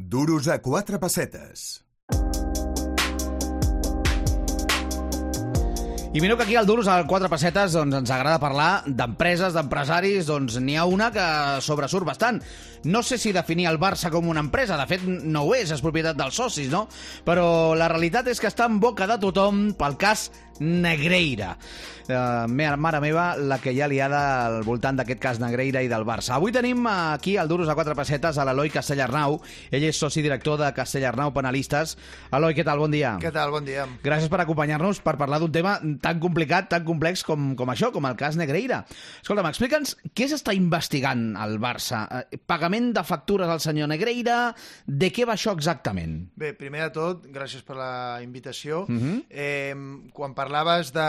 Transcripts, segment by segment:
Duros a quatre pessetes. I mireu que aquí al Duros, al Quatre Pessetes, doncs, ens agrada parlar d'empreses, d'empresaris, doncs n'hi ha una que sobresurt bastant. No sé si definir el Barça com una empresa, de fet no ho és, és propietat dels socis, no? Però la realitat és que està en boca de tothom pel cas Negreira. Uh, mare meva, la que hi ha liada al voltant d'aquest cas Negreira i del Barça. Avui tenim aquí al Duros a quatre pessetes a l'Eloi Castellarnau. Ell és soci director de Castellarnau Penalistes. Eloi, què tal? Bon dia. Què tal? Bon dia. Gràcies per acompanyar-nos per parlar d'un tema tan complicat, tan complex com, com això, com el cas Negreira. Escolta'm, explica'ns què s'està investigant al Barça. Eh, pagament de factures al senyor Negreira, de què va això exactament? Bé, primer de tot, gràcies per la invitació. Uh -huh. eh, quan parlaves de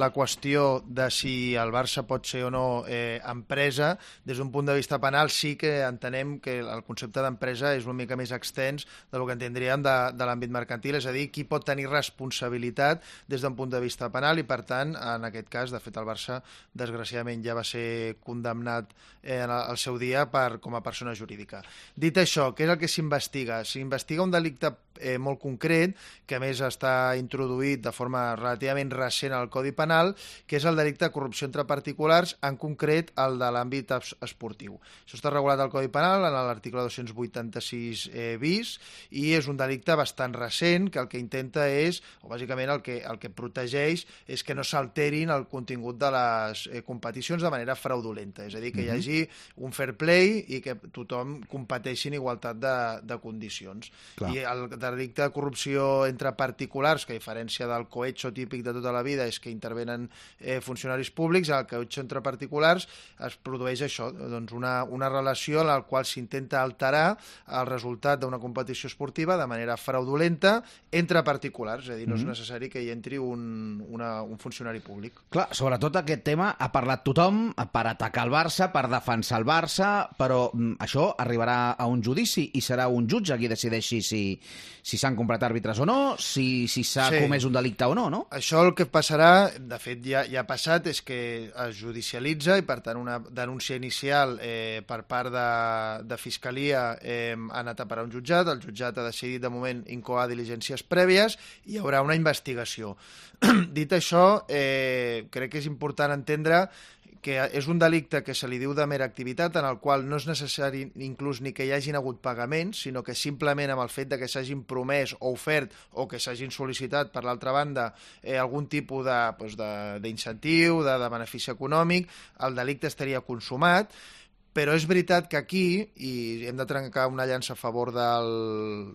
la qüestió de si el Barça pot ser o no eh, empresa, des d'un punt de vista penal sí que entenem que el concepte d'empresa és una mica més extens del que entendríem de, de l'àmbit mercantil, és a dir, qui pot tenir responsabilitat des d'un punt de vista penal i, per tant, en aquest cas, de fet, el Barça, desgraciadament, ja va ser condemnat eh, al seu dia per, com a persona jurídica. Dit això, què és el que s'investiga? S'investiga un delicte eh, molt concret, que a més està introduït de forma relativament recent al Codi Penal, que és el delicte de corrupció entre particulars, en concret el de l'àmbit esportiu. Això està regulat al Codi Penal en l'article 286 eh, bis i és un delicte bastant recent que el que intenta és, o bàsicament el que, el que protegeix és que no s'alterin el contingut de les eh, competicions de manera fraudulenta, és a dir, que hi hagi un fair play i que tothom competeixi en igualtat de, de condicions. Clar. I el delicte de corrupció entre particulars, que a diferència del cohecho típic de tota la vida és que intervenen eh, funcionaris públics, el cohecho entre particulars es produeix això, doncs una, una relació en la qual s'intenta alterar el resultat d'una competició esportiva de manera fraudulenta entre particulars, és a dir, no és necessari que hi entri un, una, un funcionari públic. Clar, sobretot aquest tema ha parlat tothom per atacar el Barça, per defensar el Barça, però mm, això arribarà a un judici i serà un jutge qui decideixi si si s'han comprat àrbitres o no, si si s'ha Sí. comès un delicte o no, no? Això el que passarà, de fet ja, ja ha passat, és que es judicialitza i per tant una denúncia inicial eh, per part de, de Fiscalia eh, ha anat a parar un jutjat, el jutjat ha decidit de moment incoar diligències prèvies i hi haurà una investigació. Dit això, eh, crec que és important entendre que és un delicte que se li diu de mera activitat en el qual no és necessari inclús ni que hi hagin hagut pagaments, sinó que simplement amb el fet de que s'hagin promès o ofert o que s'hagin sol·licitat per l'altra banda eh, algun tipus de, doncs de, d'incentiu, de, de benefici econòmic, el delicte estaria consumat, però és veritat que aquí, i hem de trencar una llança a favor del,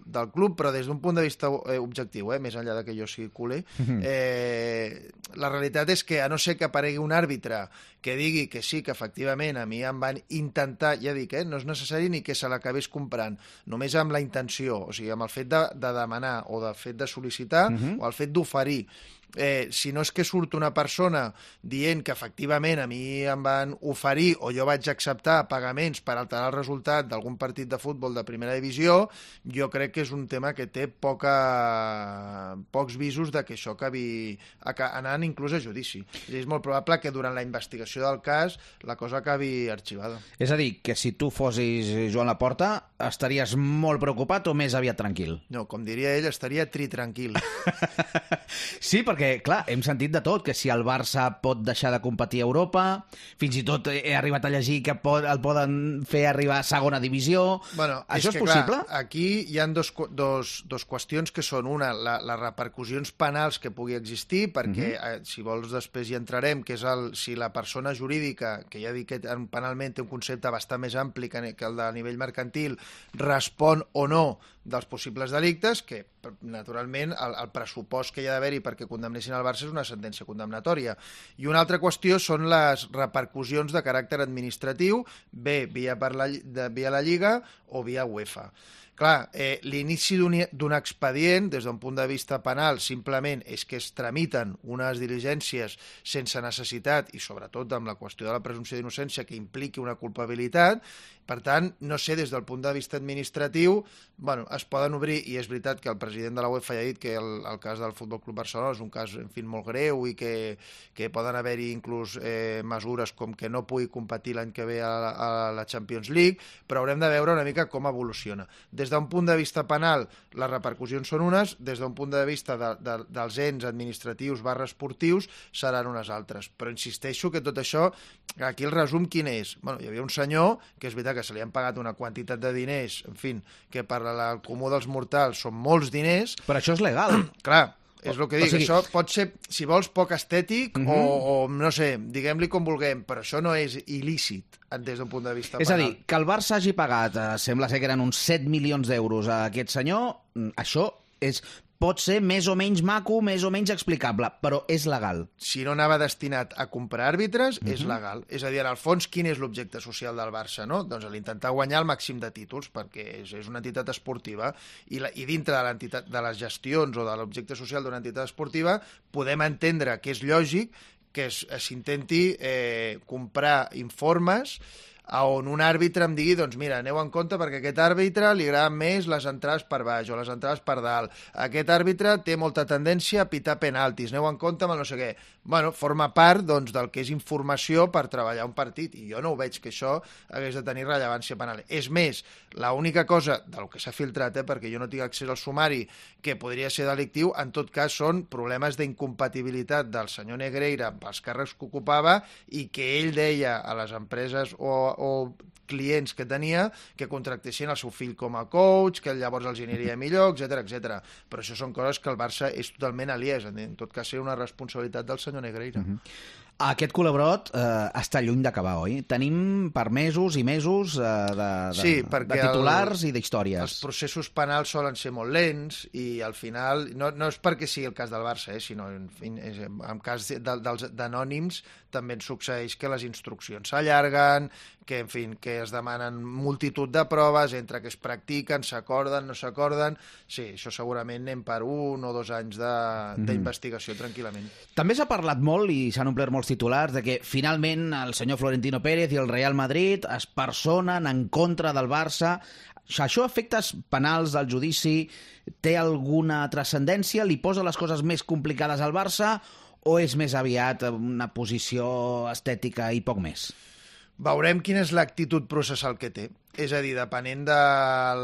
del club, però des d'un punt de vista eh, objectiu, eh, més enllà de que jo sigui culer, eh, la realitat és que a no ser que aparegui un àrbitre que digui que sí, que efectivament a mi em van intentar, ja dic, eh, no és necessari ni que se l'acabés comprant, només amb la intenció, o sigui, amb el fet de, de demanar o del fet de sol·licitar uh -huh. o el fet d'oferir. Eh, si no és que surt una persona dient que efectivament a mi em van oferir o jo vaig acceptar pagaments per alterar el resultat d'algun partit de futbol de primera divisió, jo crec que és un tema que té poca, pocs visos de que això acabi aca- anant inclús a judici. És, molt probable que durant la investigació del cas la cosa acabi arxivada. És a dir, que si tu fossis Joan Laporta, estaries molt preocupat o més aviat tranquil? No, com diria ell, estaria tri tranquil. Sí, perquè, clar, hem sentit de tot, que si el Barça pot deixar de competir a Europa, fins i tot he arribat a llegir que pot, el poden fer arribar a segona divisió... Bueno, Això és, que, possible? Clar, aquí hi han dos, dos, dos qüestions que són una, la, les repercussions penals que pugui existir, perquè, uh -huh. eh, si vols, després hi entrarem, que és el, si la persona jurídica, que ja dic que en- penalment té un concepte bastant més ampli que, que el de nivell mercantil, respon o no dels possibles delictes, que naturalment el, el pressupost que hi ha d'haver-hi perquè condemnessin el Barça és una sentència condemnatòria. I una altra qüestió són les repercussions de caràcter administratiu, bé via, per la, de, via la Lliga o via UEFA. Clar, eh, l'inici d'un expedient, des d'un punt de vista penal, simplement és que es tramiten unes diligències sense necessitat i sobretot amb la qüestió de la presumpció d'innocència que impliqui una culpabilitat Per tant, no sé, des del punt de vista administratiu, bueno, es poden obrir, i és veritat que el president de la UEFA ja ha dit que el, el cas del Futbol Club Barcelona és un cas, en fi, molt greu i que, que poden haver-hi inclús eh, mesures com que no pugui competir l'any que ve a, a la Champions League, però haurem de veure una mica com evoluciona. Des d'un punt de vista penal, les repercussions són unes, des d'un punt de vista de, de, dels ens administratius barra esportius seran unes altres. Però insisteixo que tot això, aquí el resum quin és? Bueno, hi havia un senyor, que és veritat que se li han pagat una quantitat de diners, en fi, que per al comú dels mortals són molts diners, Però això és legal. clar, és el que O dic, sigui- això pot ser, si vols, poc estètic Mhm. o, o, no sé, diguem-li com vulguem, però això no és il·lícit des d'un punt de vista És a penal. dir, que el Barça hagi pagat, eh, sembla ser que eren uns 7 milions d'euros a aquest senyor, mm, això és, pot ser més o menys maco, més o menys explicable, però és legal. si no anava destinat a comprar àrbitres, Mhm. és legal. És a dir, en el fons, quin és l'objecte social del Barça? No? Doncs l'intentar guanyar el màxim de títols, perquè és, és una entitat esportiva, i, la, i dintre de, de les gestions o de l'objecte social d'una entitat esportiva, podem entendre que és lògic que es- s'intenti eh, comprar informes on un àrbitre em digui, doncs mira, aneu en compte perquè aquest àrbitre li agraden més les entrades per baix o les entrades per dalt. Aquest àrbitre té molta tendència a pitar penaltis, aneu en compte amb el no sé què. Bueno, forma part doncs, del que és informació per treballar un partit i jo no ho veig que això hagués de tenir rellevància penal. És més, l'única cosa del que s'ha filtrat, eh, perquè jo no tinc accés al sumari, que podria ser delictiu, en tot cas són problemes d'incompatibilitat del senyor Negreira amb els càrrecs que ocupava i que ell deia a les empreses o, o clients que tenia que contractessin el seu fill com a coach, que llavors els aniria millor, etc etc. Però això són coses que el Barça és totalment aliès. En tot cas, seria una responsabilitat del senyor Negreira. Mm -hmm. Aquest col·laborat eh, està lluny d'acabar, oi? Tenim per mesos i mesos eh, de, de, Sí, de titulars el- i d'històries. Els processos penals solen ser molt lents i al final, no, no és perquè sigui el cas del Barça, eh, sinó en, és, en cas de, dels d'anònims també ens succeeix que les instruccions s'allarguen, que, en fi, que es demanen multitud de proves entre que es practiquen, s'acorden, no s'acorden... Sí, això segurament anem per un o dos anys Mhm. de- d'investigació tranquil·lament. També s'ha parlat molt i s'han omplert molts titulars de que finalment el senyor Florentino Pérez i el Real Madrid es personen en contra del Barça. Això efectes penals del judici té alguna transcendència? Li posa les coses més complicades al Barça o és més aviat una posició estètica i poc més? Veurem quina és l'actitud processal que té. És a dir, depenent del,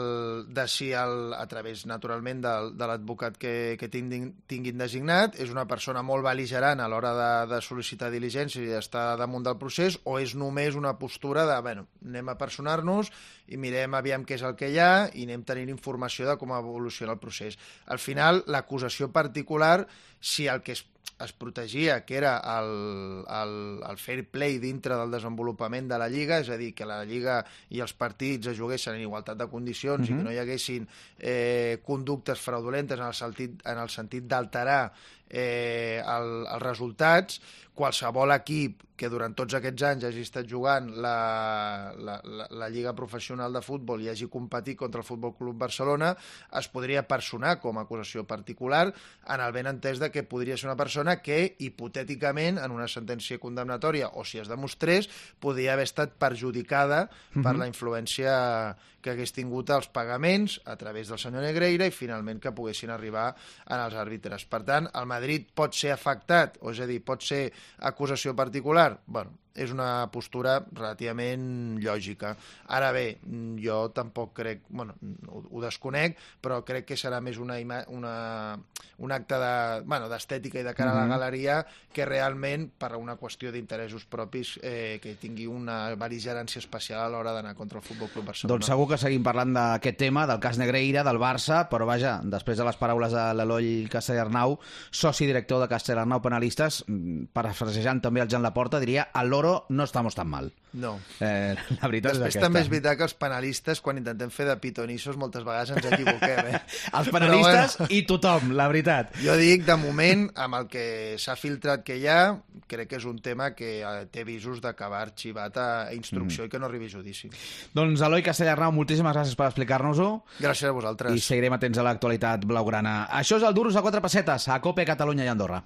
de si el, a través, naturalment, del, de l'advocat que, que tinguin, tinguin designat, és una persona molt beligerant a l'hora de, de sol·licitar diligència i d'estar damunt del procés, o és només una postura de, bueno, anem a personar-nos i mirem aviam què és el que hi ha i anem tenint informació de com evoluciona el procés. Al final, l'acusació particular, si el que es es protegia, que era el, el, el fair play dintre del desenvolupament de la Lliga, és a dir, que la Lliga i els partits es juguessin en igualtat de condicions uh -huh. i que no hi haguessin eh, conductes fraudulentes en el sentit, en el sentit d'alterar eh, el, els resultats, qualsevol equip que durant tots aquests anys hagi estat jugant la, la, la, la Lliga Professional de Futbol i hagi competit contra el Futbol Club Barcelona es podria personar com a acusació particular en el ben entès de que podria ser una persona que, hipotèticament, en una sentència condemnatòria o si es demostrés, podria haver estat perjudicada uh -huh. per la influència que hagués tingut els pagaments a través del senyor Negreira i finalment que poguessin arribar en els àrbitres. Per tant, el Madrid pot ser afectat, o és a dir, pot ser acusació particular? Bueno, és una postura relativament lògica. Ara bé, jo tampoc crec, bueno, ho, ho desconec, però crec que serà més una, ima- una, un acte de, bueno, d'estètica i de cara a la galeria que realment per una qüestió d'interessos propis eh, que tingui una beligerància especial a l'hora d'anar contra el Futbol Club Barcelona. Doncs segur que seguim parlant d'aquest tema, del cas Negreira, del Barça, però vaja, després de les paraules de l'Eloi Castellarnau, soci director de Castellarnau Penalistes, mm, parafrasejant també el Jan Laporta, diria al loro no estamos tan mal. No. Eh, la veritat Després és aquesta. també és veritat que els penalistes, quan intentem fer de pitonissos, moltes vegades ens equivoquem, eh? Els Però penalistes bueno, i tothom, la veritat. jo dic, de moment, amb el que s'ha filtrat que hi ha, crec que és un tema que eh, té visos d'acabar arxivat a instrucció mm. i que no arribi a judici. Doncs Eloi Castellarnau, moltíssimes gràcies per explicar-nos-ho Gràcies a vosaltres. i seguirem atents a l'actualitat blaugrana. Això és el Duros a quatre pessetes, a Cope, Catalunya i Andorra.